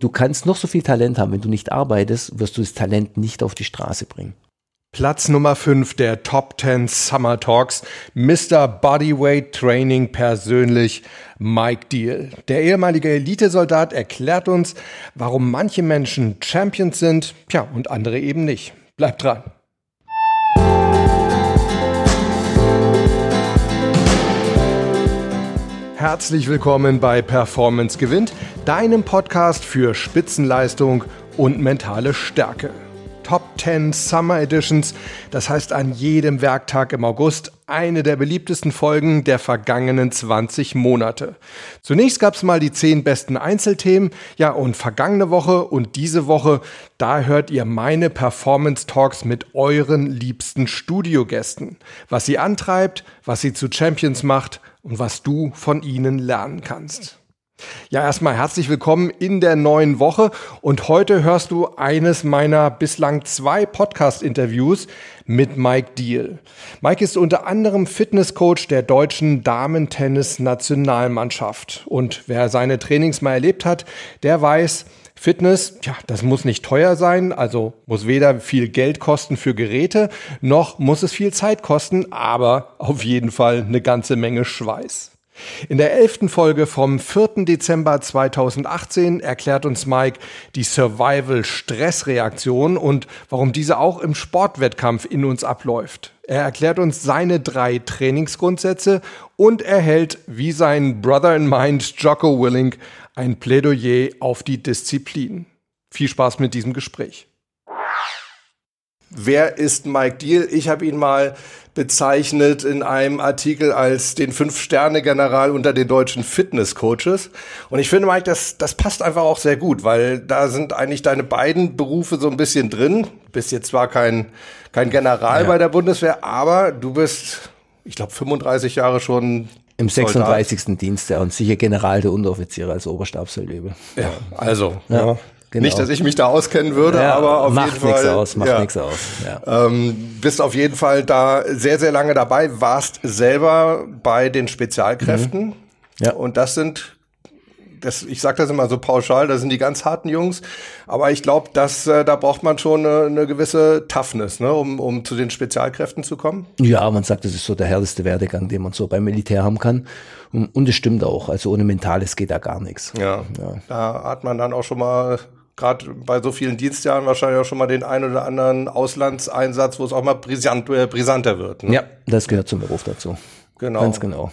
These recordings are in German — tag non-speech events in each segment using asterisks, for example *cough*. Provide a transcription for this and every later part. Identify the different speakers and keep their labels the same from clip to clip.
Speaker 1: Du kannst noch so viel Talent haben, wenn du nicht arbeitest, wirst du das Talent nicht auf die Straße bringen.
Speaker 2: Platz Nummer 5 der Top 10 Summer Talks. Mr. Bodyweight Training persönlich Mike Deal. Der ehemalige Elitesoldat erklärt uns, warum manche Menschen Champions sind, tja, und andere eben nicht. Bleibt dran. Herzlich willkommen bei Performance gewinnt, deinem Podcast für Spitzenleistung und mentale Stärke. Top 10 Summer Editions, das heißt an jedem Werktag im August eine der beliebtesten Folgen der vergangenen 20 Monate. Zunächst gab es mal die 10 besten Einzelthemen, ja und vergangene Woche und diese Woche, da hört ihr meine Performance Talks mit euren liebsten Studiogästen, was sie antreibt, was sie zu Champions macht und was du von ihnen lernen kannst. Ja, erstmal herzlich willkommen in der neuen Woche und heute hörst du eines meiner bislang zwei Podcast-Interviews mit Mike Deal. Mike ist unter anderem Fitnesscoach der deutschen Damentennis-Nationalmannschaft und wer seine Trainings mal erlebt hat, der weiß, Fitness, ja, das muss nicht teuer sein, also muss weder viel Geld kosten für Geräte, noch muss es viel Zeit kosten, aber auf jeden Fall eine ganze Menge Schweiß. In der elften Folge vom 4. Dezember 2018 erklärt uns Mike die Survival-Stressreaktion und warum diese auch im Sportwettkampf in uns abläuft. Er erklärt uns seine drei Trainingsgrundsätze und erhält, wie sein Brother in Mind Jocko Willing, ein Plädoyer auf die Disziplin. Viel Spaß mit diesem Gespräch. Wer ist Mike Deal? Ich habe ihn mal bezeichnet in einem Artikel als den Fünf-Sterne-General unter den deutschen Fitness-Coaches. Und ich finde, Mike, das, das passt einfach auch sehr gut, weil da sind eigentlich deine beiden Berufe so ein bisschen drin. Du bist jetzt zwar kein, kein General ja. bei der Bundeswehr, aber du bist, ich glaube, 35 Jahre schon
Speaker 1: im 36. Soldat. Dienst und sicher General der Unteroffiziere als Oberstabsfeldwebel.
Speaker 2: Ja, also. Ja. ja. Genau. Nicht, dass ich mich da auskennen würde, ja, aber auf jeden Fall. Macht
Speaker 1: nichts aus, macht ja. nichts aus.
Speaker 2: Ja. Ähm, bist auf jeden Fall da sehr, sehr lange dabei, warst selber bei den Spezialkräften. Mhm. Ja. Und das sind das, ich sage das immer so pauschal, das sind die ganz harten Jungs. Aber ich glaube, dass äh, da braucht man schon eine, eine gewisse Toughness, ne, um, um zu den Spezialkräften zu kommen.
Speaker 1: Ja, man sagt, das ist so der härteste Werdegang, den man so beim Militär haben kann. Und, das stimmt auch. Also ohne Mentales geht da gar nichts.
Speaker 2: Ja, ja. da hat man dann auch schon mal gerade bei so vielen Dienstjahren wahrscheinlich auch schon mal den ein oder anderen Auslandseinsatz, wo es auch mal brisant, äh, brisanter wird.
Speaker 1: Ne? Ja, das gehört zum Beruf dazu.
Speaker 2: Genau.
Speaker 1: Ganz genau.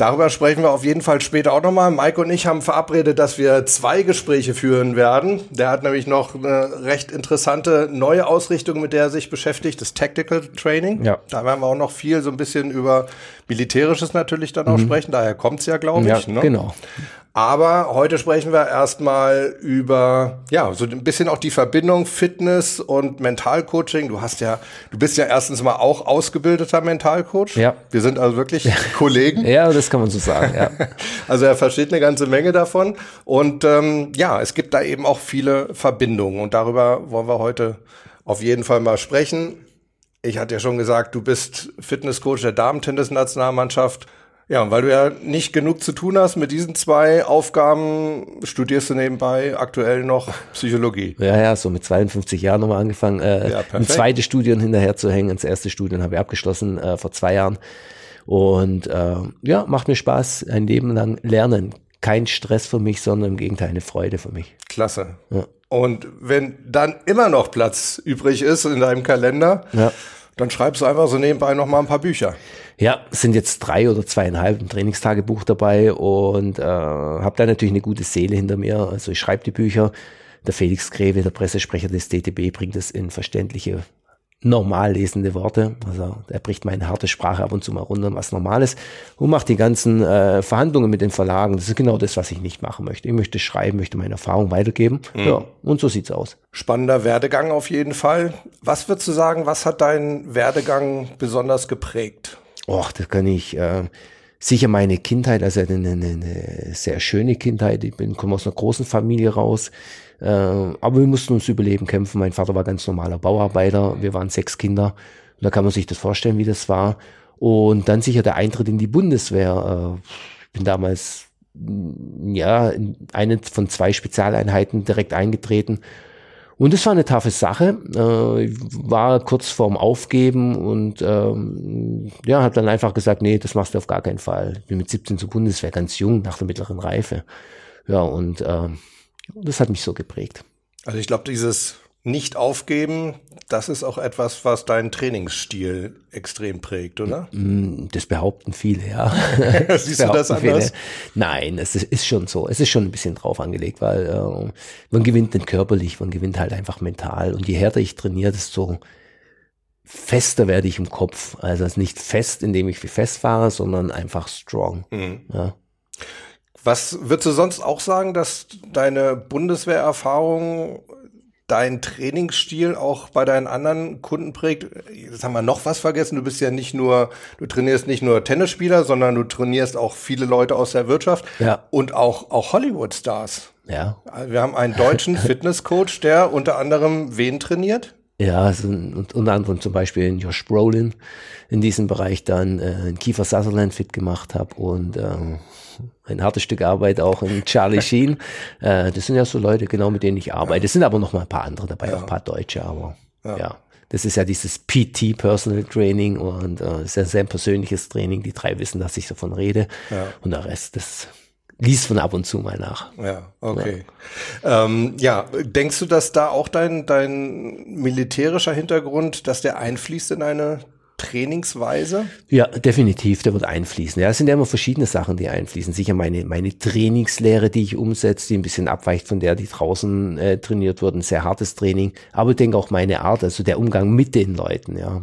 Speaker 2: Darüber sprechen wir auf jeden Fall später auch nochmal. Mike und ich haben verabredet, dass wir zwei Gespräche führen werden. Der hat nämlich noch eine recht interessante neue Ausrichtung, mit der er sich beschäftigt, das Tactical Training. Ja. Da werden wir auch noch viel so ein bisschen über Militärisches natürlich dann auch mhm. sprechen. Daher kommt's ja, glaube ich.
Speaker 1: Ja, ne? genau.
Speaker 2: Aber heute sprechen wir erstmal über, ja, so ein bisschen auch die Verbindung Fitness und Mentalcoaching. Du hast ja, du bist ja erstens mal auch ausgebildeter Mentalcoach.
Speaker 1: Ja.
Speaker 2: Wir sind also wirklich Kollegen. *laughs*
Speaker 1: Ja, das kann man so sagen, ja. *laughs*
Speaker 2: also er versteht eine ganze Menge davon. Und ähm, ja, es gibt da eben auch viele Verbindungen. Und darüber wollen wir heute auf jeden Fall mal sprechen. Ich hatte ja schon gesagt, du bist Fitnesscoach der Damen-Tennis-Nationalmannschaft. Ja, und weil du ja nicht genug zu tun hast mit diesen zwei Aufgaben, studierst du nebenbei aktuell noch Psychologie.
Speaker 1: Ja, ja, so mit 52 Jahren nochmal angefangen, äh, ja, ein zweites Studium hinterher zu hängen. Das erste Studium habe ich abgeschlossen äh, vor zwei Jahren. Und äh, ja, macht mir Spaß, ein Leben lang lernen. Kein Stress für mich, sondern im Gegenteil eine Freude für mich.
Speaker 2: Klasse. Ja. Und wenn dann immer noch Platz übrig ist in deinem Kalender, ja. Dann schreibst du einfach so nebenbei noch mal ein paar Bücher.
Speaker 1: Ja, sind jetzt drei oder zweieinhalb ein Trainingstagebuch dabei und äh, habe da natürlich eine gute Seele hinter mir. Also ich schreibe die Bücher. Der Felix Greve, der Pressesprecher des DTB, bringt es in verständliche normal lesende Worte. Also er bricht meine harte Sprache ab und zu mal runter, was normal ist. Und macht die ganzen äh, Verhandlungen mit den Verlagen. Das ist genau das, was ich nicht machen möchte. Ich möchte schreiben, möchte meine Erfahrung weitergeben. Mhm. Ja, und so sieht's aus.
Speaker 2: Spannender Werdegang auf jeden Fall. Was würdest du sagen, was hat deinen Werdegang besonders geprägt?
Speaker 1: Och, das kann ich. Äh, sicher meine Kindheit, also eine, eine, eine sehr schöne Kindheit. Ich bin komme aus einer großen Familie raus. Äh, aber wir mussten uns Überleben kämpfen. Mein Vater war ganz normaler Bauarbeiter. Wir waren sechs Kinder. Und da kann man sich das vorstellen, wie das war. Und dann sicher der Eintritt in die Bundeswehr. Äh, ich bin damals ja, in eine von zwei Spezialeinheiten direkt eingetreten. Und es war eine taffe Sache. Äh, war kurz vorm Aufgeben und ähm, ja, habe dann einfach gesagt, nee, das machst du auf gar keinen Fall. Bin mit 17 zur Bundeswehr ganz jung, nach der mittleren Reife. Ja, und äh, das hat mich so geprägt.
Speaker 2: Also ich glaube, dieses nicht aufgeben, das ist auch etwas, was deinen Trainingsstil extrem prägt, oder?
Speaker 1: Mm, das behaupten viele, ja. *laughs*
Speaker 2: Siehst du das anders? Viele.
Speaker 1: Nein, es ist schon so. Es ist schon ein bisschen drauf angelegt, weil äh, man gewinnt nicht körperlich, man gewinnt halt einfach mental. Und je härter ich trainiere, desto fester werde ich im Kopf. Also nicht fest, indem ich wie fest fahre, sondern einfach strong. Mhm. Ja.
Speaker 2: Was würdest du sonst auch sagen, dass deine Bundeswehrerfahrung dein Trainingsstil auch bei deinen anderen Kunden prägt? Jetzt haben wir noch was vergessen. Du bist ja nicht nur, du trainierst nicht nur Tennisspieler, sondern du trainierst auch viele Leute aus der Wirtschaft
Speaker 1: ja.
Speaker 2: und auch, auch Hollywood-Stars.
Speaker 1: Ja.
Speaker 2: Wir haben einen deutschen *laughs* Fitnesscoach, der unter anderem wen trainiert?
Speaker 1: Ja, also, und unter anderem zum Beispiel Josh Brolin in diesem Bereich dann äh, Kiefer Sutherland fit gemacht habe und äh, ein hartes Stück Arbeit auch in Charlie *laughs* Sheen. Äh, das sind ja so Leute, genau mit denen ich arbeite. Es sind aber noch mal ein paar andere dabei, ja. auch ein paar Deutsche, aber ja. ja. Das ist ja dieses PT Personal Training und äh, ist ja sehr persönliches Training. Die drei wissen, dass ich davon rede. Ja. Und der Rest, das liest von ab und zu mal nach.
Speaker 2: Ja, okay. Ja. Ähm, ja, denkst du, dass da auch dein, dein militärischer Hintergrund, dass der einfließt in eine Trainingsweise?
Speaker 1: Ja, definitiv, der wird einfließen. Ja, es sind ja immer verschiedene Sachen, die einfließen. Sicher meine, meine Trainingslehre, die ich umsetze, die ein bisschen abweicht von der, die draußen äh, trainiert wird, ein sehr hartes Training. Aber ich denke auch meine Art, also der Umgang mit den Leuten, ja,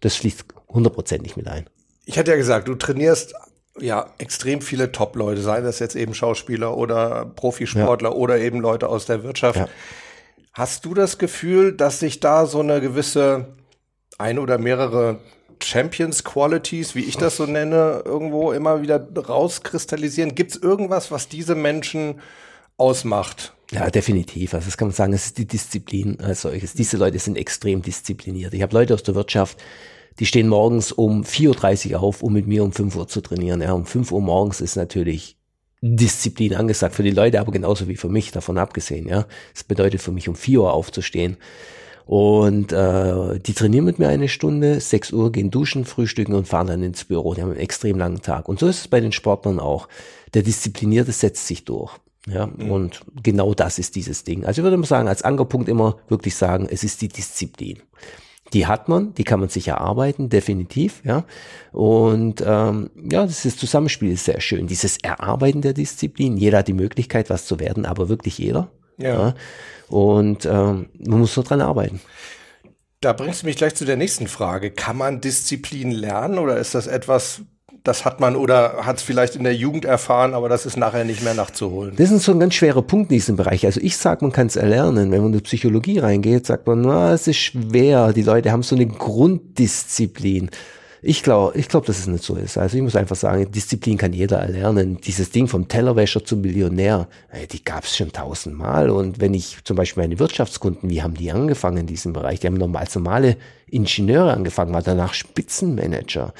Speaker 1: das fließt hundertprozentig mit ein.
Speaker 2: Ich hatte ja gesagt, du trainierst ja extrem viele Top-Leute, sei das jetzt eben Schauspieler oder Profisportler ja. oder eben Leute aus der Wirtschaft. Ja. Hast du das Gefühl, dass sich da so eine gewisse ein oder mehrere Champions Qualities, wie ich das so nenne, irgendwo immer wieder rauskristallisieren? Gibt es irgendwas, was diese Menschen ausmacht?
Speaker 1: Ja, definitiv. Also das kann man sagen, es ist die Disziplin als solches. Diese Leute sind extrem diszipliniert. Ich habe Leute aus der Wirtschaft, die stehen morgens um 4.30 Uhr auf, um mit mir um 5 Uhr zu trainieren. Ja, um 5 Uhr morgens ist natürlich Disziplin angesagt für die Leute, aber genauso wie für mich, davon abgesehen. Ja, Es bedeutet für mich, um 4 Uhr aufzustehen und äh, die trainieren mit mir eine Stunde, 6 Uhr gehen duschen, frühstücken und fahren dann ins Büro. Die haben einen extrem langen Tag. Und so ist es bei den Sportlern auch. Der Disziplinierte setzt sich durch. Ja, mhm. und genau das ist dieses Ding. Also ich würde mal sagen, als Ankerpunkt immer wirklich sagen, es ist die Disziplin. Die hat man, die kann man sich erarbeiten, definitiv, ja. Und ähm, ja, das ist, Zusammenspiel ist sehr schön. Dieses Erarbeiten der Disziplin, jeder hat die Möglichkeit, was zu werden, aber wirklich jeder. Ja. ja. Und ähm, man muss nur dran arbeiten.
Speaker 2: Da bringst du mich gleich zu der nächsten Frage. Kann man Disziplin lernen oder ist das etwas, das hat man oder hat es vielleicht in der Jugend erfahren, aber das ist nachher nicht mehr nachzuholen?
Speaker 1: Das ist so ein ganz schwerer Punkt in diesem Bereich. Also ich sage, man kann es erlernen. Wenn man in die Psychologie reingeht, sagt man, na, es ist schwer. Die Leute haben so eine Grunddisziplin. Ich glaube, ich glaube, dass es nicht so ist. Also ich muss einfach sagen, Disziplin kann jeder erlernen. Dieses Ding vom Tellerwäscher zum Millionär, die gab es schon tausendmal. Und wenn ich zum Beispiel meine Wirtschaftskunden, wie haben die angefangen in diesem Bereich? Die haben normal als normale Ingenieure angefangen, war danach Spitzenmanager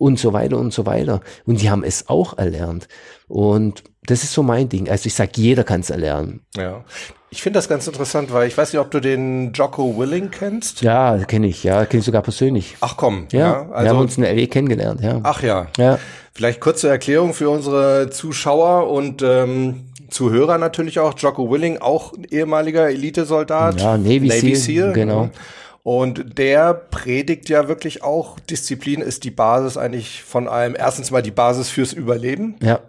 Speaker 1: und so weiter und so weiter. Und die haben es auch erlernt. Und das ist so mein Ding. Also ich sage, jeder kann es erlernen.
Speaker 2: Ja. Ich finde das ganz interessant, weil ich weiß nicht, ob du den Jocko Willing kennst.
Speaker 1: Ja, kenne ich, ja, kenne ich sogar persönlich.
Speaker 2: Ach komm,
Speaker 1: ja. ja also, wir haben uns in der LE kennengelernt, ja.
Speaker 2: Ach ja. Ja. Vielleicht kurze Erklärung für unsere Zuschauer und ähm, Zuhörer natürlich auch. Jocko Willing, auch ehemaliger Elitesoldat.
Speaker 1: Ja, Navy, Navy Seal, Seal,
Speaker 2: genau. Und der predigt ja wirklich auch, Disziplin ist die Basis eigentlich von allem. Erstens mal die Basis fürs Überleben.
Speaker 1: Ja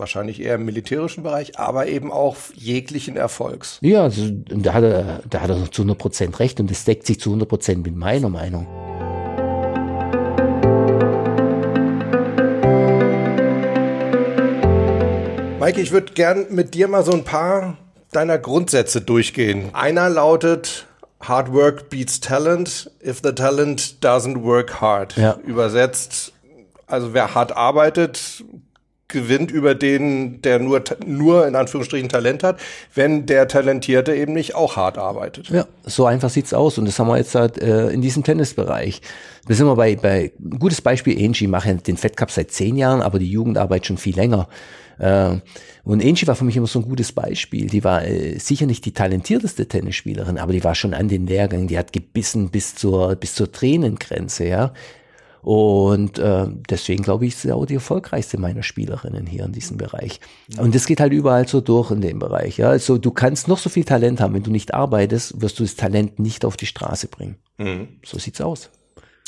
Speaker 2: wahrscheinlich eher im militärischen Bereich, aber eben auch jeglichen Erfolgs.
Speaker 1: Ja, also, da, hat er, da hat er zu 100 Prozent recht und das deckt sich zu 100 Prozent mit meiner Meinung.
Speaker 2: Maike, ich würde gern mit dir mal so ein paar deiner Grundsätze durchgehen. Einer lautet, Hard work beats talent if the talent doesn't work hard.
Speaker 1: Ja.
Speaker 2: Übersetzt, also wer hart arbeitet, gewinnt über den, der nur, nur in Anführungsstrichen Talent hat, wenn der Talentierte eben nicht auch hart arbeitet.
Speaker 1: Ja, so einfach sieht's aus. Und das haben wir jetzt halt, äh, in diesem Tennisbereich. Da sind wir bei, bei gutes Beispiel Angie, mache den Fed Cup seit zehn Jahren, aber die Jugendarbeit schon viel länger. Äh, und Angie war für mich immer so ein gutes Beispiel. Die war äh, sicher nicht die talentierteste Tennisspielerin, aber die war schon an den Lehrgängen. Die hat gebissen bis zur, bis zur Tränengrenze, ja. Und äh, deswegen glaube ich, ist sie auch die erfolgreichste meiner Spielerinnen hier in diesem Bereich. Und das geht halt überall so durch in dem Bereich. Ja? Also du kannst noch so viel Talent haben, wenn du nicht arbeitest, wirst du das Talent nicht auf die Straße bringen. Mhm. So sieht's aus.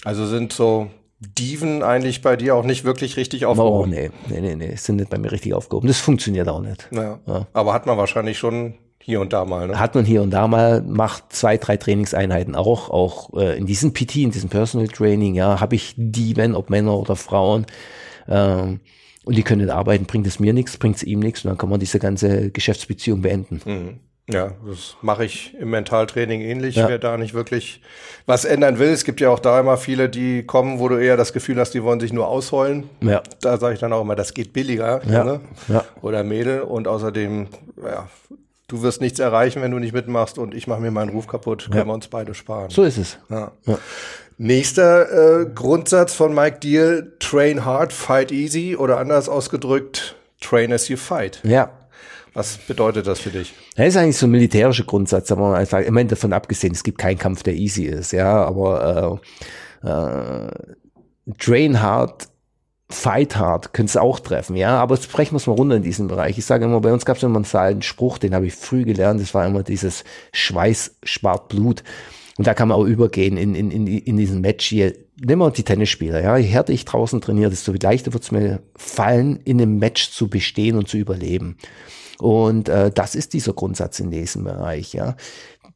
Speaker 2: Also sind so Diven eigentlich bei dir auch nicht wirklich richtig aufgehoben?
Speaker 1: Oh, nee, nee, nee, nee, sind nicht bei mir richtig aufgehoben. Das funktioniert auch nicht.
Speaker 2: Ja. ja. Aber hat man wahrscheinlich schon hier und da mal. Ne?
Speaker 1: Hat man hier und da mal, macht zwei, drei Trainingseinheiten auch, auch äh, in diesem PT, in diesem Personal Training, ja, habe ich Diven, ob Männer oder Frauen. Ähm, und die können arbeiten, bringt es mir nichts, bringt es ihm nichts und dann kann man diese ganze Geschäftsbeziehung beenden.
Speaker 2: Mhm. Ja, das mache ich im Mentaltraining ähnlich. Ja. Wer da nicht wirklich was ändern will, es gibt ja auch da immer viele, die kommen, wo du eher das Gefühl hast, die wollen sich nur ausheulen. Ja. Da sage ich dann auch immer, das geht billiger. Ja. Ne? ja. Oder Mädel. Und außerdem, ja, du wirst nichts erreichen, wenn du nicht mitmachst und ich mache mir meinen Ruf kaputt. Können wir uns beide sparen.
Speaker 1: So ist es.
Speaker 2: Ja. Nächster äh, Grundsatz von Mike Deal, train hard, fight easy oder anders ausgedrückt, train as you fight.
Speaker 1: Ja.
Speaker 2: Was bedeutet das für dich?
Speaker 1: Das ist eigentlich so ein militärischer Grundsatz, aber man ich meine, davon abgesehen, es gibt keinen Kampf, der easy ist, ja, aber äh, äh, train hard, fight hard, könnte es auch treffen, ja, aber jetzt brechen wir es mal runter in diesem Bereich. Ich sage immer, bei uns gab es immer einen alten Spruch, den habe ich früh gelernt, das war immer dieses Schweiß spart Blut. Und da kann man auch übergehen in, in, in, in diesen Match hier. Nehmen wir die Tennisspieler, ja. Je härter ich draußen trainiere, desto leichter wird es mir fallen, in einem Match zu bestehen und zu überleben. Und äh, das ist dieser Grundsatz in diesem Bereich, ja.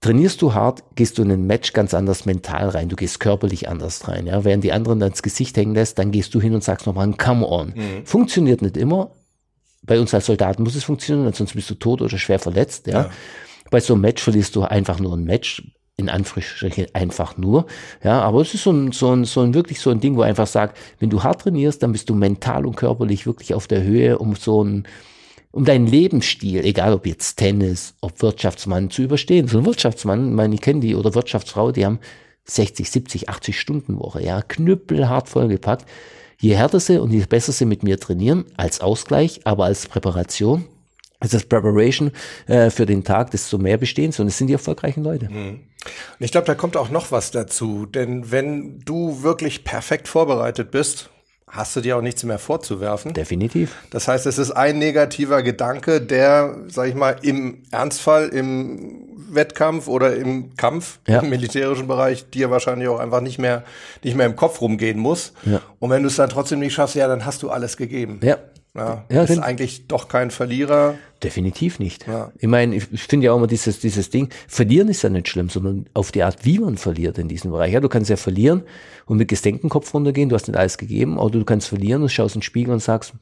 Speaker 1: Trainierst du hart, gehst du in ein Match ganz anders mental rein, du gehst körperlich anders rein, ja. Während die anderen dann ins Gesicht hängen lässt, dann gehst du hin und sagst nochmal ein Come on. Mhm. Funktioniert nicht immer. Bei uns als Soldaten muss es funktionieren, sonst bist du tot oder schwer verletzt, ja. ja. Bei so einem Match verlierst du einfach nur ein Match, in Anführungsstrichen einfach nur. Ja, aber es ist so ein, so ein, so ein wirklich so ein Ding, wo einfach sagt, wenn du hart trainierst, dann bist du mental und körperlich wirklich auf der Höhe, um so ein, um deinen Lebensstil, egal ob jetzt Tennis, ob Wirtschaftsmann zu überstehen. So ein Wirtschaftsmann, meine, ich kenne die, oder Wirtschaftsfrau, die haben 60, 70, 80 Stunden Woche, ja, knüppelhart vollgepackt. Je härter sie und je besser sie mit mir trainieren, als Ausgleich, aber als Präparation, als das Preparation äh, für den Tag, desto mehr bestehen sie und es sind die erfolgreichen Leute.
Speaker 2: Mhm. Und ich glaube, da kommt auch noch was dazu, denn wenn du wirklich perfekt vorbereitet bist, hast du dir auch nichts mehr vorzuwerfen.
Speaker 1: Definitiv.
Speaker 2: Das heißt, es ist ein negativer Gedanke, der, sag ich mal, im Ernstfall, im Wettkampf oder im Kampf ja. im militärischen Bereich dir wahrscheinlich auch einfach nicht mehr, nicht mehr im Kopf rumgehen muss. Ja. Und wenn du es dann trotzdem nicht schaffst, ja, dann hast du alles gegeben.
Speaker 1: Ja.
Speaker 2: Ja, ja ist eigentlich doch kein Verlierer.
Speaker 1: Definitiv nicht. Ja. Ich meine, ich finde ja auch immer dieses, dieses Ding, verlieren ist ja nicht schlimm, sondern auf die Art, wie man verliert in diesem Bereich. Ja, du kannst ja verlieren und mit gesenktem Kopf runtergehen, du hast nicht alles gegeben, oder du kannst verlieren und schaust in den Spiegel und sagst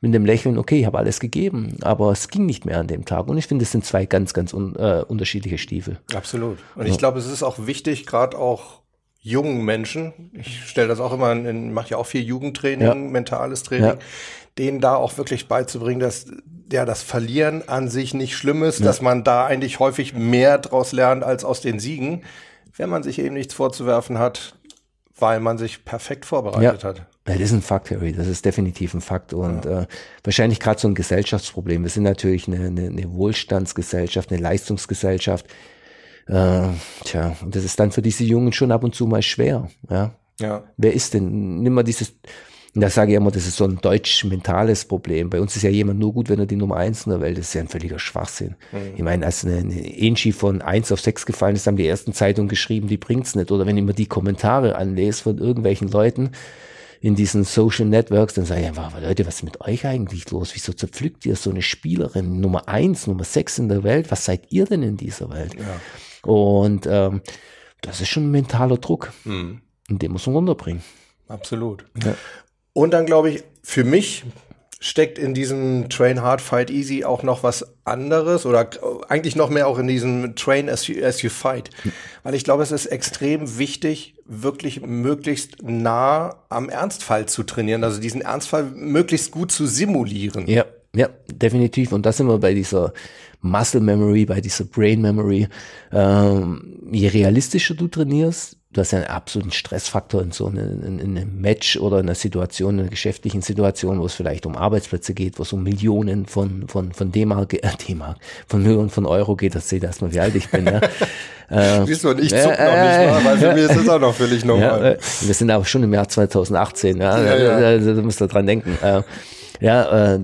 Speaker 1: mit dem Lächeln, okay, ich habe alles gegeben, aber es ging nicht mehr an dem Tag. Und ich finde, es sind zwei ganz, ganz un, äh, unterschiedliche Stiefel.
Speaker 2: Absolut. Und ja. ich glaube, es ist auch wichtig, gerade auch jungen Menschen, ich stelle das auch immer in, mache ja auch viel Jugendtraining, ja. mentales Training, ja. Denen da auch wirklich beizubringen, dass ja das Verlieren an sich nicht schlimm ist, ja. dass man da eigentlich häufig mehr draus lernt als aus den Siegen, wenn man sich eben nichts vorzuwerfen hat, weil man sich perfekt vorbereitet hat.
Speaker 1: Ja, das ist ein Fakt, Harry. Das ist definitiv ein Fakt und äh, wahrscheinlich gerade so ein Gesellschaftsproblem. Wir sind natürlich eine, eine, eine Wohlstandsgesellschaft, eine Leistungsgesellschaft äh, tja, und das ist dann für diese Jungen schon ab und zu mal schwer. Ja. ja. Wer ist denn? Nimm mal dieses, da sage ich immer, das ist so ein deutsch-mentales Problem. Bei uns ist ja jemand nur gut, wenn er die Nummer eins in der Welt ist. Das ist ja ein völliger Schwachsinn. Mhm. Ich meine, als eine, eine Enchi von eins auf sechs gefallen ist, haben die ersten Zeitungen geschrieben, die bringt's nicht. Oder wenn ich mir die Kommentare anlese von irgendwelchen Leuten, in diesen Social Networks, dann sage ich einfach, Leute, was ist mit euch eigentlich los? Wieso zerpflückt ihr so eine Spielerin Nummer eins, Nummer sechs in der Welt? Was seid ihr denn in dieser Welt? Ja. Und ähm, das ist schon ein mentaler Druck. Mhm. Und den muss man runterbringen.
Speaker 2: Absolut. Ja. Und dann glaube ich, für mich steckt in diesem Train Hard, Fight Easy auch noch was anderes oder eigentlich noch mehr auch in diesem Train as you, as you Fight. Weil ich glaube, es ist extrem wichtig, wirklich möglichst nah am Ernstfall zu trainieren, also diesen Ernstfall möglichst gut zu simulieren.
Speaker 1: Ja, ja, definitiv. Und da sind wir bei dieser Muscle Memory, bei dieser Brain Memory. Ähm, je realistischer du trainierst, du hast ja einen absoluten Stressfaktor in so einem, in, in einem Match oder in einer Situation, in einer geschäftlichen Situation, wo es vielleicht um Arbeitsplätze geht, wo es um Millionen von, von, von D-Mark, äh, D-Mark, von Millionen von Euro geht, das seht ihr erstmal, wie alt ich bin, ja. *laughs*
Speaker 2: äh, Siehst du, und ich zuck äh, noch nicht mal, weil für mich ist das auch noch völlig *laughs* normal.
Speaker 1: Ja, äh, wir sind aber schon im Jahr 2018, ja, ja, ja. Da, da, da müsst ihr dran denken. Äh, ja, äh,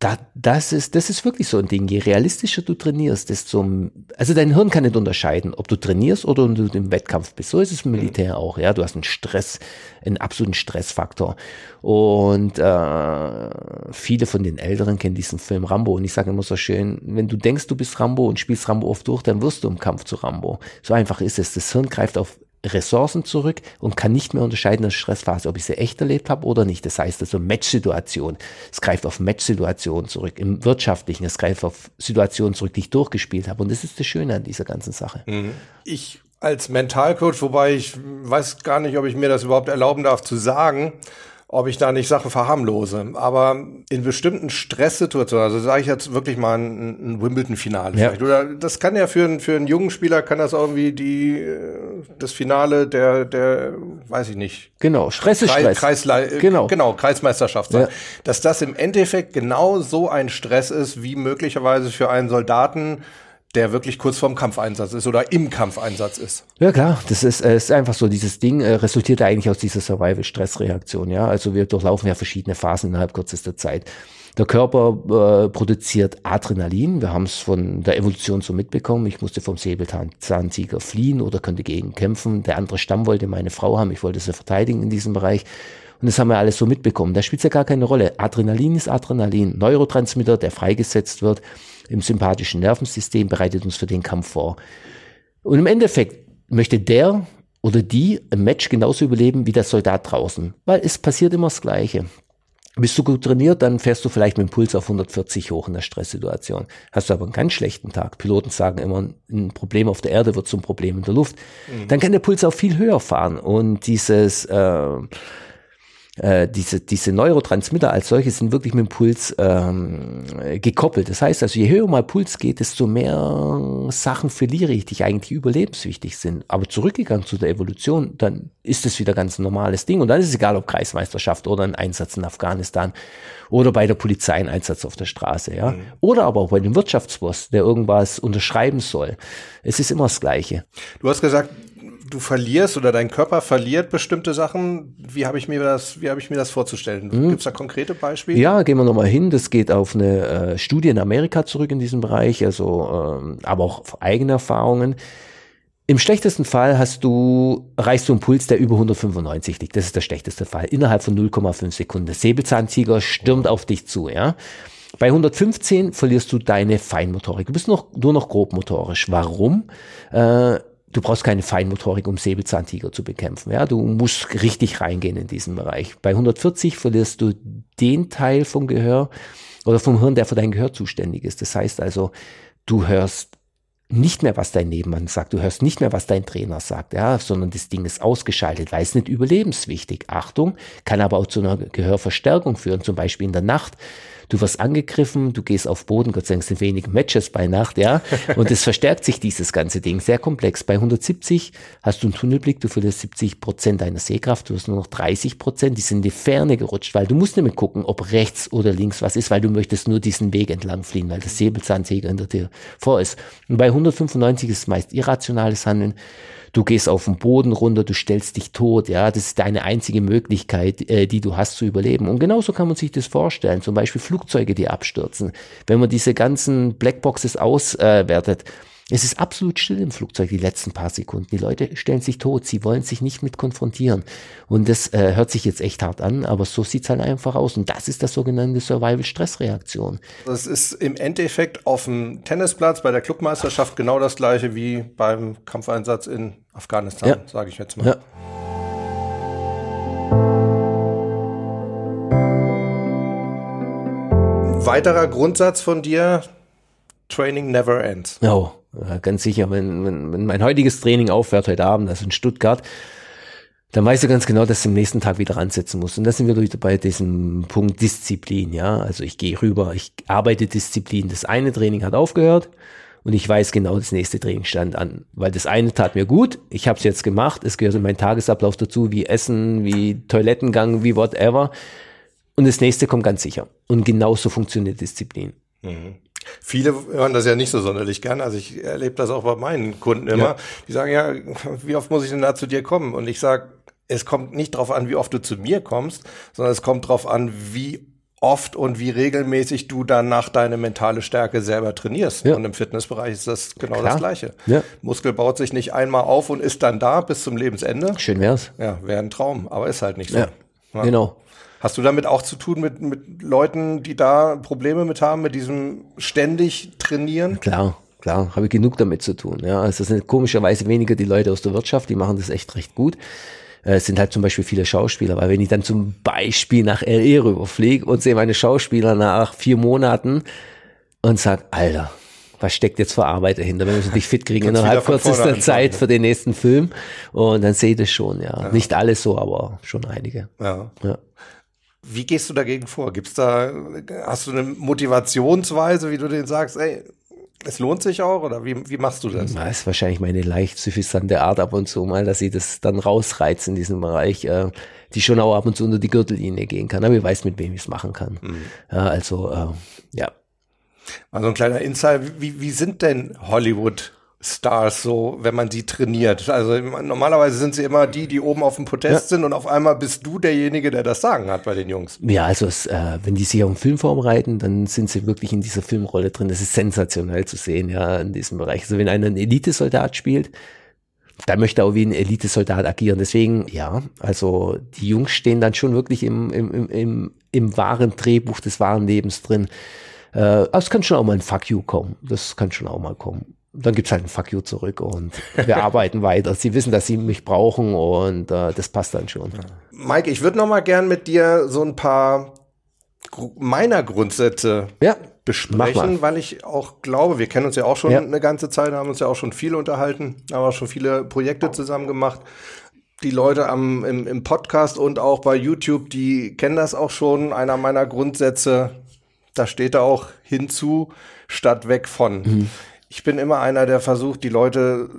Speaker 1: da, das ist, das ist wirklich so ein Ding. Je realistischer du trainierst, desto, also dein Hirn kann nicht unterscheiden, ob du trainierst oder du im Wettkampf bist. So ist es im Militär auch, ja. Du hast einen Stress, einen absoluten Stressfaktor. Und äh, viele von den Älteren kennen diesen Film Rambo. Und ich sage immer so schön, wenn du denkst, du bist Rambo und spielst Rambo oft durch, dann wirst du im Kampf zu Rambo. So einfach ist es. Das Hirn greift auf Ressourcen zurück und kann nicht mehr unterscheiden in der Stressphase, ob ich sie echt erlebt habe oder nicht. Das heißt also Match-Situation. Es greift auf Match-Situationen zurück. Im Wirtschaftlichen, es greift auf Situationen zurück, die ich durchgespielt habe. Und das ist das Schöne an dieser ganzen Sache.
Speaker 2: Mhm. Ich als Mentalcoach, wobei ich weiß gar nicht, ob ich mir das überhaupt erlauben darf zu sagen, ob ich da nicht Sachen verharmlose. Aber in bestimmten Stresssituationen, also sage ich jetzt wirklich mal ein, ein Wimbledon-Finale ja. vielleicht. Oder das kann ja für, einen für einen jungen Spieler kann das irgendwie die äh, das Finale der der weiß ich nicht.
Speaker 1: Genau, Stress ist Stress.
Speaker 2: Kreisle genau. genau, Kreismeisterschaft sein. Ja. Dass das im Endeffekt genau so ein Stress ist, wie möglicherweise für einen Soldaten der wirklich kurz vorm Kampfeinsatz ist oder im Kampfeinsatz ist.
Speaker 1: Ja klar, das ist, ist einfach so, dieses Ding äh, resultiert eigentlich aus dieser Survival-Stress-Reaktion, ja. Also wir durchlaufen ja verschiedene Phasen innerhalb kürzester Zeit. Der Körper äh, produziert Adrenalin. Wir haben es von der Evolution so mitbekommen. Ich musste vom Säbelzahntiger fliehen oder könnte gegen kämpfen. Der andere Stamm wollte meine Frau haben. Ich wollte sie verteidigen in diesem Bereich. Und das haben wir alles so mitbekommen. Da spielt es ja gar keine Rolle. Adrenalin ist Adrenalin. Neurotransmitter, der freigesetzt wird im sympathischen Nervensystem, bereitet uns für den Kampf vor. Und im Endeffekt möchte der oder die ein Match genauso überleben wie der Soldat draußen. Weil es passiert immer das Gleiche. Bist du gut trainiert, dann fährst du vielleicht mit dem Puls auf 140 hoch in der Stresssituation. Hast du aber einen ganz schlechten Tag. Piloten sagen immer, ein Problem auf der Erde wird zum Problem in der Luft. Mhm. Dann kann der Puls auch viel höher fahren. Und dieses äh, äh, diese, diese Neurotransmitter als solche sind wirklich mit dem Puls ähm, gekoppelt. Das heißt also, je höher mal Puls geht, desto mehr Sachen verliere ich, die eigentlich überlebenswichtig sind. Aber zurückgegangen zu der Evolution, dann ist es wieder ganz ein normales Ding. Und dann ist es egal, ob Kreismeisterschaft oder ein Einsatz in Afghanistan oder bei der Polizei ein Einsatz auf der Straße, ja. Mhm. Oder aber auch bei dem Wirtschaftsboss, der irgendwas unterschreiben soll. Es ist immer das Gleiche.
Speaker 2: Du hast gesagt, du verlierst oder dein Körper verliert bestimmte Sachen. Wie habe ich mir das, wie habe ich mir das vorzustellen? Mhm. Gibt es da konkrete Beispiele?
Speaker 1: Ja, gehen wir nochmal hin. Das geht auf eine äh, Studie in Amerika zurück in diesem Bereich, also ähm, aber auch auf eigene Erfahrungen. Im schlechtesten Fall hast du, erreichst du einen Puls, der über 195 liegt. Das ist der schlechteste Fall. Innerhalb von 0,5 Sekunden. Der Säbelzahntiger stürmt auf dich zu, ja. Bei 115 verlierst du deine Feinmotorik. Du bist noch, nur noch grobmotorisch. Warum? Äh, Du brauchst keine Feinmotorik, um Säbelzahntiger zu bekämpfen. Ja, du musst richtig reingehen in diesen Bereich. Bei 140 verlierst du den Teil vom Gehör oder vom Hirn, der für dein Gehör zuständig ist. Das heißt also, du hörst nicht mehr, was dein Nebenmann sagt, du hörst nicht mehr, was dein Trainer sagt, ja, sondern das Ding ist ausgeschaltet, weil es nicht überlebenswichtig. Achtung, kann aber auch zu einer Gehörverstärkung führen, zum Beispiel in der Nacht du wirst angegriffen, du gehst auf Boden, Gott sei Dank sind wenig Matches bei Nacht, ja. Und es *laughs* verstärkt sich dieses ganze Ding, sehr komplex. Bei 170 hast du einen Tunnelblick, du verlierst 70 Prozent deiner Sehkraft, du hast nur noch 30 Prozent, die sind in die Ferne gerutscht, weil du musst nicht mehr gucken, ob rechts oder links was ist, weil du möchtest nur diesen Weg entlang fliehen, weil der Säbelzahntiger hinter dir vor ist. Und bei 195 ist es meist irrationales Handeln du gehst auf den Boden runter, du stellst dich tot, ja, das ist deine einzige Möglichkeit, äh, die du hast zu überleben. Und genauso kann man sich das vorstellen, zum Beispiel Flugzeuge, die abstürzen. Wenn man diese ganzen Blackboxes auswertet, es ist absolut still im Flugzeug die letzten paar Sekunden. Die Leute stellen sich tot, sie wollen sich nicht mit konfrontieren. Und das äh, hört sich jetzt echt hart an, aber so sieht's halt einfach aus. Und das ist das sogenannte Survival-Stress-Reaktion.
Speaker 2: Das ist im Endeffekt auf dem Tennisplatz bei der Clubmeisterschaft genau das gleiche wie beim Kampfeinsatz in Afghanistan, ja. sage ich jetzt mal. Ja. Weiterer Grundsatz von dir, Training never ends.
Speaker 1: Oh, ganz sicher, wenn, wenn, wenn mein heutiges Training aufhört heute Abend, also in Stuttgart, dann weißt du ganz genau, dass du am nächsten Tag wieder ansetzen musst. Und da sind wir wieder bei diesem Punkt Disziplin, ja. Also ich gehe rüber, ich arbeite Disziplin. Das eine Training hat aufgehört und ich weiß genau, das nächste Training stand an. Weil das eine tat mir gut, ich habe es jetzt gemacht, es gehört in meinen Tagesablauf dazu, wie Essen, wie Toilettengang, wie whatever. Und das nächste kommt ganz sicher. Und genauso funktioniert Disziplin.
Speaker 2: Mhm. Viele hören das ja nicht so sonderlich gern. Also ich erlebe das auch bei meinen Kunden immer. Ja. Die sagen, ja, wie oft muss ich denn da zu dir kommen? Und ich sage, es kommt nicht darauf an, wie oft du zu mir kommst, sondern es kommt darauf an, wie oft und wie regelmäßig du dann nach deine mentale Stärke selber trainierst. Ja. Und im Fitnessbereich ist das genau Klar. das Gleiche. Ja. Muskel baut sich nicht einmal auf und ist dann da bis zum Lebensende.
Speaker 1: Schön wär's.
Speaker 2: Ja, wäre ein Traum, aber ist halt nicht so.
Speaker 1: Ja. Genau.
Speaker 2: Hast du damit auch zu tun mit, mit Leuten, die da Probleme mit haben, mit diesem ständig trainieren?
Speaker 1: Klar. Klar, habe ich genug damit zu tun. Ja, also es sind komischerweise weniger die Leute aus der Wirtschaft, die machen das echt recht gut. Äh, es sind halt zum Beispiel viele Schauspieler, weil wenn ich dann zum Beispiel nach LE rüberfliege und sehe meine Schauspieler nach vier Monaten und sag, Alter, was steckt jetzt für Arbeit dahinter? Wir müssen dich fit kriegen *laughs* innerhalb kürzester Zeit für den nächsten Film. Und dann sehe ich das schon, ja. ja. Nicht alles so, aber schon einige.
Speaker 2: Ja. ja. Wie gehst du dagegen vor? Gibt's da, hast du eine Motivationsweise, wie du denen sagst, ey, es lohnt sich auch oder wie, wie machst du das?
Speaker 1: Das ist wahrscheinlich meine leicht suffisante Art ab und zu mal, dass ich das dann rausreiz in diesem Bereich, äh, die schon auch ab und zu unter die Gürtellinie gehen kann, aber ich weiß, mit wem ich es machen kann. Mhm. Ja, also, äh, ja.
Speaker 2: Also ein kleiner Insight, wie, wie sind denn Hollywood Stars so, wenn man sie trainiert. Also normalerweise sind sie immer die, die oben auf dem Podest ja. sind und auf einmal bist du derjenige, der das Sagen hat bei den Jungs.
Speaker 1: Ja, also es, äh, wenn die sich auf einen Film vorbereiten, dann sind sie wirklich in dieser Filmrolle drin. Das ist sensationell zu sehen, ja, in diesem Bereich. Also wenn einer einen Elitesoldat spielt, dann möchte er auch wie ein Elitesoldat agieren. Deswegen, ja, also die Jungs stehen dann schon wirklich im, im, im, im, im wahren Drehbuch des wahren Lebens drin. Äh, aber es kann schon auch mal ein Fuck you kommen. Das kann schon auch mal kommen dann gibt's halt ein Fuck you zurück und wir *laughs* arbeiten weiter. Sie wissen, dass sie mich brauchen und äh, das passt dann schon.
Speaker 2: Mike, ich würde noch mal gern mit dir so ein paar meiner Grundsätze ja, besprechen, weil ich auch glaube, wir kennen uns ja auch schon ja. eine ganze Zeit, haben uns ja auch schon viel unterhalten, haben auch schon viele Projekte zusammen gemacht. Die Leute am, im, im Podcast und auch bei YouTube, die kennen das auch schon. Einer meiner Grundsätze, da steht da auch hinzu, statt weg von. Mhm ich bin immer einer, der versucht, die Leute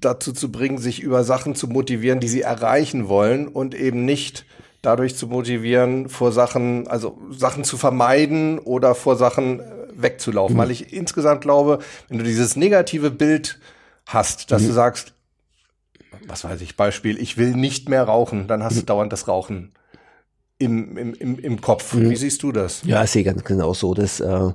Speaker 2: dazu zu bringen, sich über Sachen zu motivieren, die sie erreichen wollen und eben nicht dadurch zu motivieren, vor Sachen, also Sachen zu vermeiden oder vor Sachen äh, wegzulaufen. Mhm. Weil ich insgesamt glaube, wenn du dieses negative Bild hast, dass mhm. du sagst, was weiß ich, Beispiel, ich will nicht mehr rauchen, dann hast mhm. du dauernd das Rauchen im, im, im, im Kopf. Wie siehst du das?
Speaker 1: Ja, ich sehe ganz genau so, dass äh,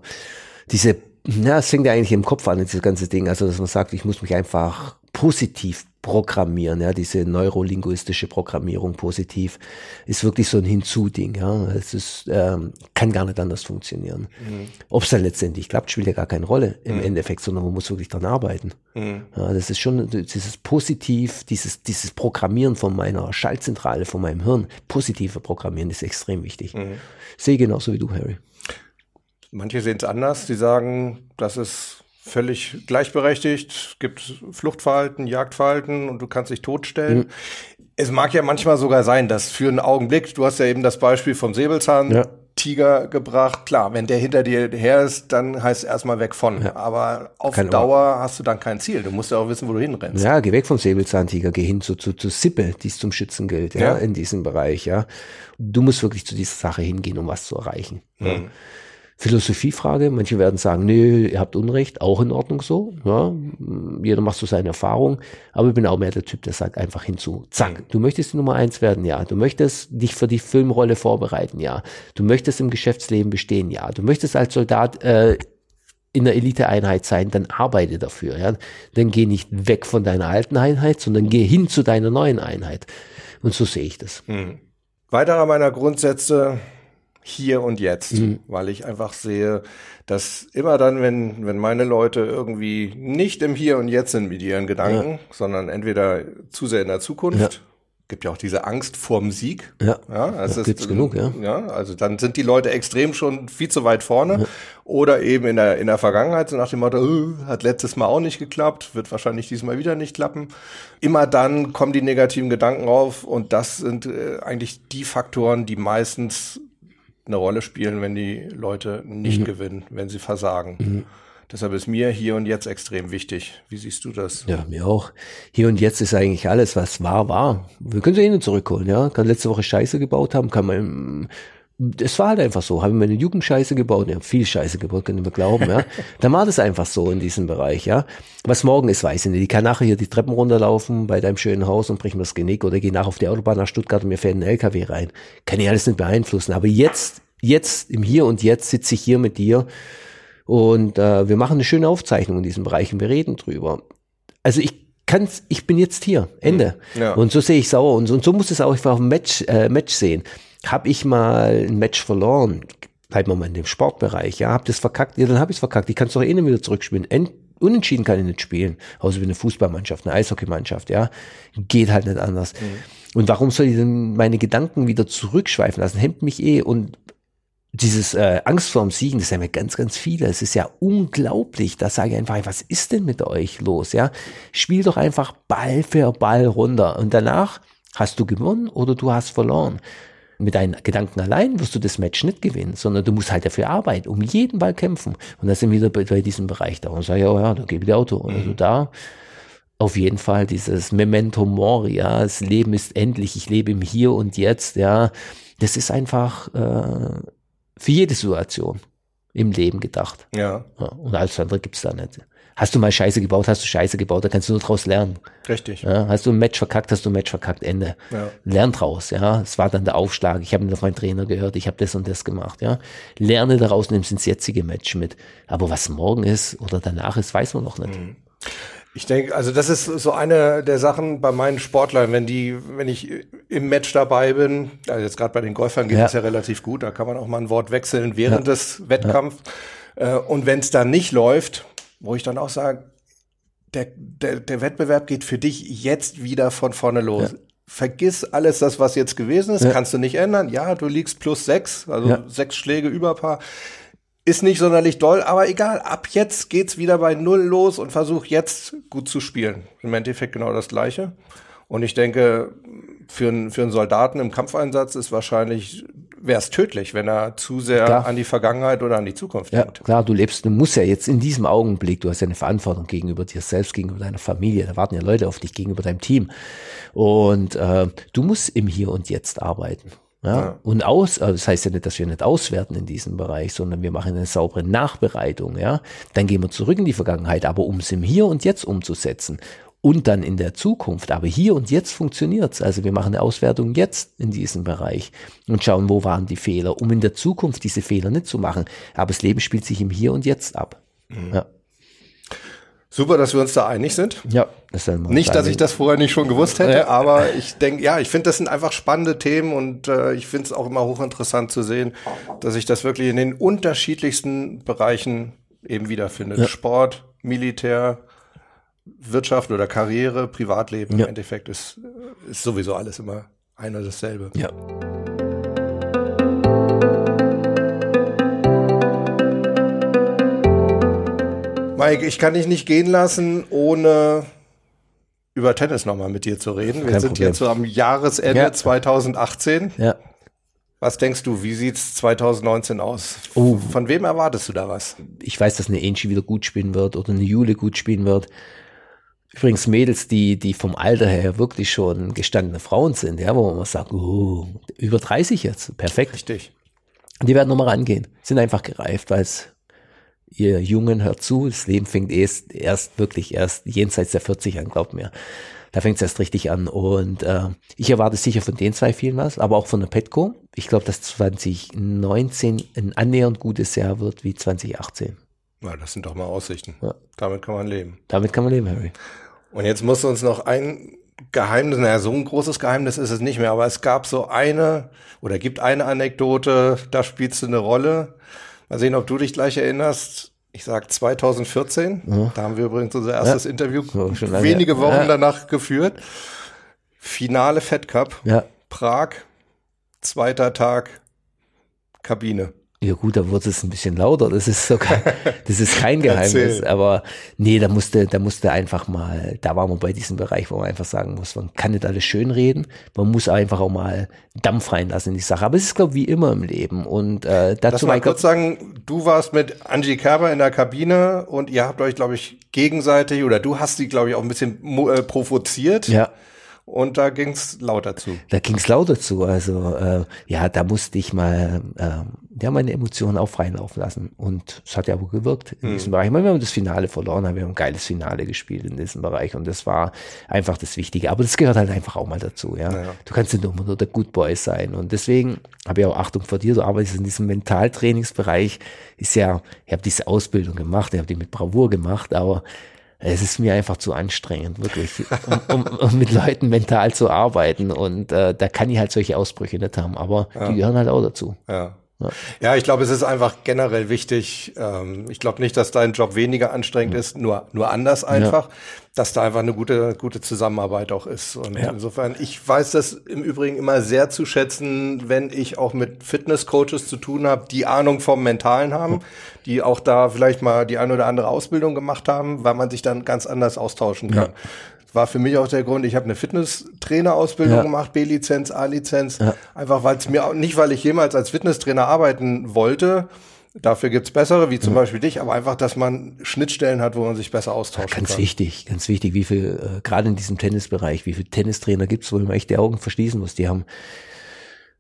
Speaker 1: diese ja, es fängt ja eigentlich im Kopf an, dieses ganze Ding. Also, dass man sagt, ich muss mich einfach positiv programmieren, ja, diese neurolinguistische Programmierung positiv ist wirklich so ein Hinzu-Ding, ja. Es ist, ähm, kann gar nicht anders funktionieren. Mhm. Ob es dann letztendlich klappt, spielt ja gar keine Rolle im mhm. Endeffekt, sondern man muss wirklich dran arbeiten. Mhm. Ja, das ist schon dieses Positiv, dieses, dieses Programmieren von meiner Schaltzentrale, von meinem Hirn, positive Programmieren ist extrem wichtig. Mhm. Sehe genauso wie du, Harry.
Speaker 2: Manche sehen es anders. Die sagen, das ist völlig gleichberechtigt. Es gibt Fluchtverhalten, Jagdverhalten und du kannst dich totstellen. Mhm. Es mag ja manchmal sogar sein, dass für einen Augenblick, du hast ja eben das Beispiel vom Säbelzahn. Ja. Tiger gebracht. Klar, wenn der hinter dir her ist, dann heißt es erstmal weg von. Ja. Aber auf Keine Dauer hast du dann kein Ziel. Du musst ja auch wissen, wo du hinrennst.
Speaker 1: Ja, geh weg vom Säbelzahntiger, geh hin zu, zu, zu Sippe, die es zum Schützen gilt, ja, ja, in diesem Bereich, ja. Du musst wirklich zu dieser Sache hingehen, um was zu erreichen. Mhm. Philosophiefrage. Manche werden sagen, nö, ihr habt Unrecht, auch in Ordnung so. Ja, jeder macht so seine Erfahrung. Aber ich bin auch mehr der Typ, der sagt einfach hinzu, zack, du möchtest die Nummer eins werden, ja. Du möchtest dich für die Filmrolle vorbereiten, ja. Du möchtest im Geschäftsleben bestehen, ja. Du möchtest als Soldat äh, in der Eliteeinheit sein, dann arbeite dafür, ja. Dann geh nicht weg von deiner alten Einheit, sondern geh hin zu deiner neuen Einheit. Und so sehe ich das.
Speaker 2: Hm. Weiterer meiner Grundsätze hier und jetzt, mhm. weil ich einfach sehe, dass immer dann, wenn, wenn meine Leute irgendwie nicht im Hier und Jetzt sind mit ihren Gedanken, ja. sondern entweder zu sehr in der Zukunft, ja. gibt ja auch diese Angst vorm Sieg.
Speaker 1: Ja,
Speaker 2: ja
Speaker 1: das
Speaker 2: ist,
Speaker 1: gibt's genug, ja.
Speaker 2: ja. Also dann sind die Leute extrem schon viel zu weit vorne. Ja. Oder eben in der, in der Vergangenheit, so nach dem Motto, äh, hat letztes Mal auch nicht geklappt, wird wahrscheinlich diesmal wieder nicht klappen. Immer dann kommen die negativen Gedanken auf und das sind äh, eigentlich die Faktoren, die meistens eine Rolle spielen, wenn die Leute nicht mhm. gewinnen, wenn sie versagen. Mhm. Deshalb ist mir hier und jetzt extrem wichtig. Wie siehst du das?
Speaker 1: Ja, mir auch. Hier und jetzt ist eigentlich alles, was war, war. Wir können sie eh nicht zurückholen, ja. Kann letzte Woche Scheiße gebaut haben, kann man, es war halt einfach so. Habe ich meine Jugend Scheiße gebaut, ja, viel Scheiße gebaut, könnt ihr mir glauben, ja. *laughs* Dann war das einfach so in diesem Bereich, ja. Was morgen ist, weiß ich nicht. Ich kann nachher hier die Treppen runterlaufen bei deinem schönen Haus und brich mir das Genick oder gehe nachher auf die Autobahn nach Stuttgart und mir fährt ein LKW rein. Kann ich alles nicht beeinflussen. Aber jetzt, jetzt, im Hier und Jetzt sitze ich hier mit dir und äh, wir machen eine schöne Aufzeichnung in diesem Bereich und wir reden drüber. Also ich kann's, ich bin jetzt hier, Ende. Mhm. Ja. Und so sehe ich sauer. Und so, und so muss es auch auf dem Match, äh, Match sehen. Habe ich mal ein Match verloren, bleiben wir mal in dem Sportbereich, ja, hab das verkackt, ja, dann habe ich es verkackt. Ich kann es doch eh nicht wieder zurückspielen. End, unentschieden kann ich nicht spielen. Außer wie eine Fußballmannschaft, eine Eishockeymannschaft, ja. Geht halt nicht anders. Mhm. Und warum soll ich denn meine Gedanken wieder zurückschweifen lassen? Hemmt mich eh. Und dieses äh, Angst vorm Siegen, das haben ja ganz, ganz viele. Es ist ja unglaublich. Da sage ich einfach, was ist denn mit euch los? Ja, spiel doch einfach Ball für Ball runter und danach hast du gewonnen oder du hast verloren. Mit deinen Gedanken allein wirst du das Match nicht gewinnen, sondern du musst halt dafür arbeiten, um jeden Ball kämpfen. Und da sind wir wieder bei, bei diesem Bereich da. Und sage oh ja, dann gebe ich dir Auto. Und also da auf jeden Fall dieses Memento Mori, ja, das Leben ist endlich, ich lebe im Hier und Jetzt, ja. Das ist einfach äh, für jede Situation im Leben gedacht.
Speaker 2: Ja.
Speaker 1: ja und alles andere gibt's da nicht. Hast du mal Scheiße gebaut, hast du Scheiße gebaut, da kannst du nur draus lernen.
Speaker 2: Richtig.
Speaker 1: Ja, hast du ein Match verkackt, hast du ein Match verkackt, Ende. Ja. Lern draus, ja. Es war dann der Aufschlag. Ich habe auf meinen Trainer gehört, ich habe das und das gemacht, ja. Lerne daraus, nimmst ins jetzige Match mit. Aber was morgen ist oder danach ist, weiß man noch nicht. Mhm.
Speaker 2: Ich denke, also das ist so eine der Sachen bei meinen Sportlern, wenn die, wenn ich im Match dabei bin, also jetzt gerade bei den Golfern geht es ja. ja relativ gut, da kann man auch mal ein Wort wechseln während ja. des Wettkampfs. Ja. Äh, und wenn es dann nicht läuft, wo ich dann auch sage, der, der, der Wettbewerb geht für dich jetzt wieder von vorne los. Vergiss alles das, was jetzt gewesen ist, kannst du nicht ändern. Ja, du liegst plus sechs, also sechs Schläge über Paar ist nicht sonderlich doll, aber egal, ab jetzt geht's wieder bei Null los und versuch jetzt gut zu spielen. Im Endeffekt genau das Gleiche. Und ich denke, für, einen für einen Soldaten im Kampfeinsatz ist wahrscheinlich, wäre es tödlich, wenn er zu sehr klar. an die Vergangenheit oder an die Zukunft
Speaker 1: ja, denkt. Klar, du lebst, du musst ja jetzt in diesem Augenblick, du hast ja eine Verantwortung gegenüber dir selbst, gegenüber deiner Familie, da warten ja Leute auf dich, gegenüber deinem Team. Und äh, du musst im Hier und Jetzt arbeiten. Ja, ja. Und aus, also das heißt ja nicht, dass wir nicht auswerten in diesem Bereich, sondern wir machen eine saubere Nachbereitung, ja. Dann gehen wir zurück in die Vergangenheit, aber um es im Hier und Jetzt umzusetzen und dann in der Zukunft. Aber hier und jetzt funktioniert's. Also wir machen eine Auswertung jetzt in diesem Bereich und schauen, wo waren die Fehler, um in der Zukunft diese Fehler nicht zu machen. Aber das Leben spielt sich im Hier und Jetzt ab. Mhm. Ja.
Speaker 2: Super, dass wir uns da einig sind.
Speaker 1: Ja,
Speaker 2: das ist nicht, dass ich das vorher nicht schon gewusst hätte, ja. aber ich denke, ja, ich finde, das sind einfach spannende Themen und äh, ich finde es auch immer hochinteressant zu sehen, dass sich das wirklich in den unterschiedlichsten Bereichen eben wiederfindet. Ja. Sport, Militär, Wirtschaft oder Karriere, Privatleben ja. im Endeffekt ist, ist sowieso alles immer ein und dasselbe.
Speaker 1: Ja.
Speaker 2: Mike, ich kann dich nicht gehen lassen, ohne über Tennis nochmal mit dir zu reden. Wir Kein sind Problem. jetzt so am Jahresende ja. 2018.
Speaker 1: Ja.
Speaker 2: Was denkst du, wie sieht's 2019 aus? Oh. Von wem erwartest du da was?
Speaker 1: Ich weiß, dass eine Angie wieder gut spielen wird oder eine Jule gut spielen wird. Übrigens Mädels, die, die vom Alter her wirklich schon gestandene Frauen sind, ja, wo man sagt, oh, über 30 jetzt, perfekt.
Speaker 2: Richtig.
Speaker 1: Die werden nochmal rangehen, sind einfach gereift, weil es ihr Jungen hört zu, das Leben fängt erst, erst wirklich erst jenseits der 40 an, glaubt mir. Da fängt es erst richtig an. Und äh, ich erwarte sicher von den zwei vielen was, aber auch von der Petco. Ich glaube, dass 2019 ein annähernd gutes Jahr wird wie 2018.
Speaker 2: Ja, das sind doch mal Aussichten. Ja. Damit kann man leben.
Speaker 1: Damit kann man leben, Harry.
Speaker 2: Und jetzt muss uns noch ein Geheimnis, naja, so ein großes Geheimnis ist es nicht mehr, aber es gab so eine oder gibt eine Anekdote, da spielst du eine Rolle. Mal sehen, ob du dich gleich erinnerst. Ich sag 2014. Ja. Da haben wir übrigens unser erstes ja. Interview wenige Wochen ja. danach geführt. Finale Fed Cup. Prag, zweiter Tag, Kabine.
Speaker 1: Ja gut, da wurde es ein bisschen lauter. Das ist sogar, *laughs* das ist kein Geheimnis. aber nee, da musste, da musste einfach mal, da waren wir bei diesem Bereich, wo man einfach sagen muss, man kann nicht alles schön reden. Man muss einfach auch mal Dampf reinlassen in die Sache. Aber es ist, glaube ich, wie immer im Leben. Und äh, dazu
Speaker 2: Lass mal kurz sagen, du warst mit Angie Kerber in der Kabine und ihr habt euch, glaube ich, gegenseitig oder du hast sie, glaube ich, auch ein bisschen äh, provoziert.
Speaker 1: Ja.
Speaker 2: Und da ging's lauter zu.
Speaker 1: Da ging's lauter zu. Also äh, ja, da musste ich mal äh, ja meine Emotionen auch freilaufen lassen. Und es hat ja aber gewirkt in mhm. diesem Bereich. Ich meine, wir haben das Finale verloren, haben wir haben ein geiles Finale gespielt in diesem Bereich. Und das war einfach das Wichtige. Aber das gehört halt einfach auch mal dazu. Ja, ja. du kannst nicht immer nur der Good Boy sein. Und deswegen habe ich auch Achtung vor dir. Du arbeitest in diesem Mentaltrainingsbereich. Ist ja, ich habe diese Ausbildung gemacht, ich habe die mit Bravour gemacht, aber es ist mir einfach zu anstrengend, wirklich, um, um, um mit Leuten mental zu arbeiten. Und äh, da kann ich halt solche Ausbrüche nicht haben, aber ja. die gehören halt auch dazu.
Speaker 2: Ja. Ja, ich glaube, es ist einfach generell wichtig. Ähm, ich glaube nicht, dass dein Job weniger anstrengend ist, nur, nur anders einfach, ja. dass da einfach eine gute, gute Zusammenarbeit auch ist. Und ja. insofern, ich weiß das im Übrigen immer sehr zu schätzen, wenn ich auch mit Fitnesscoaches zu tun habe, die Ahnung vom Mentalen haben, die auch da vielleicht mal die eine oder andere Ausbildung gemacht haben, weil man sich dann ganz anders austauschen kann. War für mich auch der Grund, ich habe eine Fitnesstrainerausbildung ja. gemacht, B-Lizenz, A-Lizenz, ja. einfach weil es mir auch, nicht, weil ich jemals als Fitnesstrainer arbeiten wollte, Dafür gibt's bessere, wie zum. Beispiel dich, aber einfach, dass man Schnittstellen hat, wo man sich besser austauschen ja,
Speaker 1: ganz
Speaker 2: kann.
Speaker 1: Ganz wichtig, ganz wichtig, wie viel, äh, gerade in diesem Tennisbereich, wie viele Tennistrainer gibt's, wo man echt die Augen verschließen muss. Die haben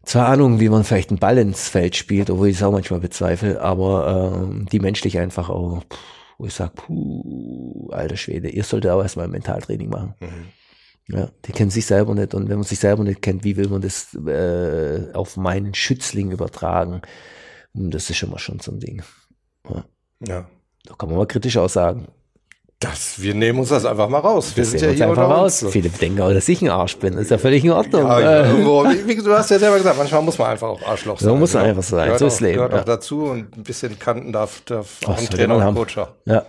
Speaker 1: zwar Ahnung, wie man vielleicht einen Ball ins Feld spielt, obwohl ich es auch manchmal bezweifle, aber äh, die menschlich einfach auch pff, wo ich sage, puh, alter Schwede, ihr solltet auch erstmal Mentaltraining machen. Mhm. Ja, die kennen sich selber nicht und wenn man sich selber nicht kennt, wie will man das äh, auf meinen Schützling übertragen? Und das ist schon mal schon so ein Ding. Ja. ja. Da kann man mal kritisch auch sagen.
Speaker 2: Das, wir nehmen uns das einfach mal raus.
Speaker 1: Wir das sind ja hier einfach raus. So. Viele denken auch, dass ich ein Arsch bin. Das ist ja völlig in Ordnung.
Speaker 2: Ja, irgendwo, wie, du hast ja selber gesagt, manchmal muss man einfach auch Arschloch sein.
Speaker 1: So muss man einfach sein. so ist Leben.
Speaker 2: Gehört ja. auch dazu und ein bisschen Kanten darf, darf auch ein Trainer und Coach haben.
Speaker 1: Ja.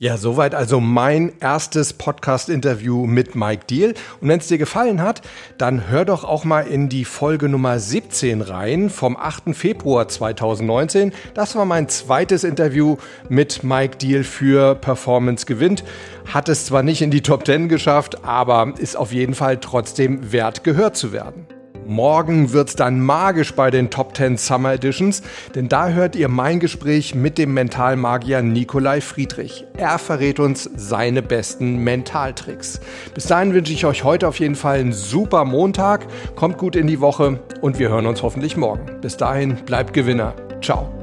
Speaker 2: Ja, soweit also mein erstes Podcast-Interview mit Mike Deal. Und wenn es dir gefallen hat, dann hör doch auch mal in die Folge Nummer 17 rein vom 8. Februar 2019. Das war mein zweites Interview mit Mike Deal für Performance gewinnt. Hat es zwar nicht in die Top 10 geschafft, aber ist auf jeden Fall trotzdem wert gehört zu werden. Morgen wird's dann magisch bei den Top 10 Summer Editions, denn da hört ihr mein Gespräch mit dem Mentalmagier Nikolai Friedrich. Er verrät uns seine besten Mentaltricks. Bis dahin wünsche ich euch heute auf jeden Fall einen super Montag, kommt gut in die Woche und wir hören uns hoffentlich morgen. Bis dahin, bleibt Gewinner. Ciao.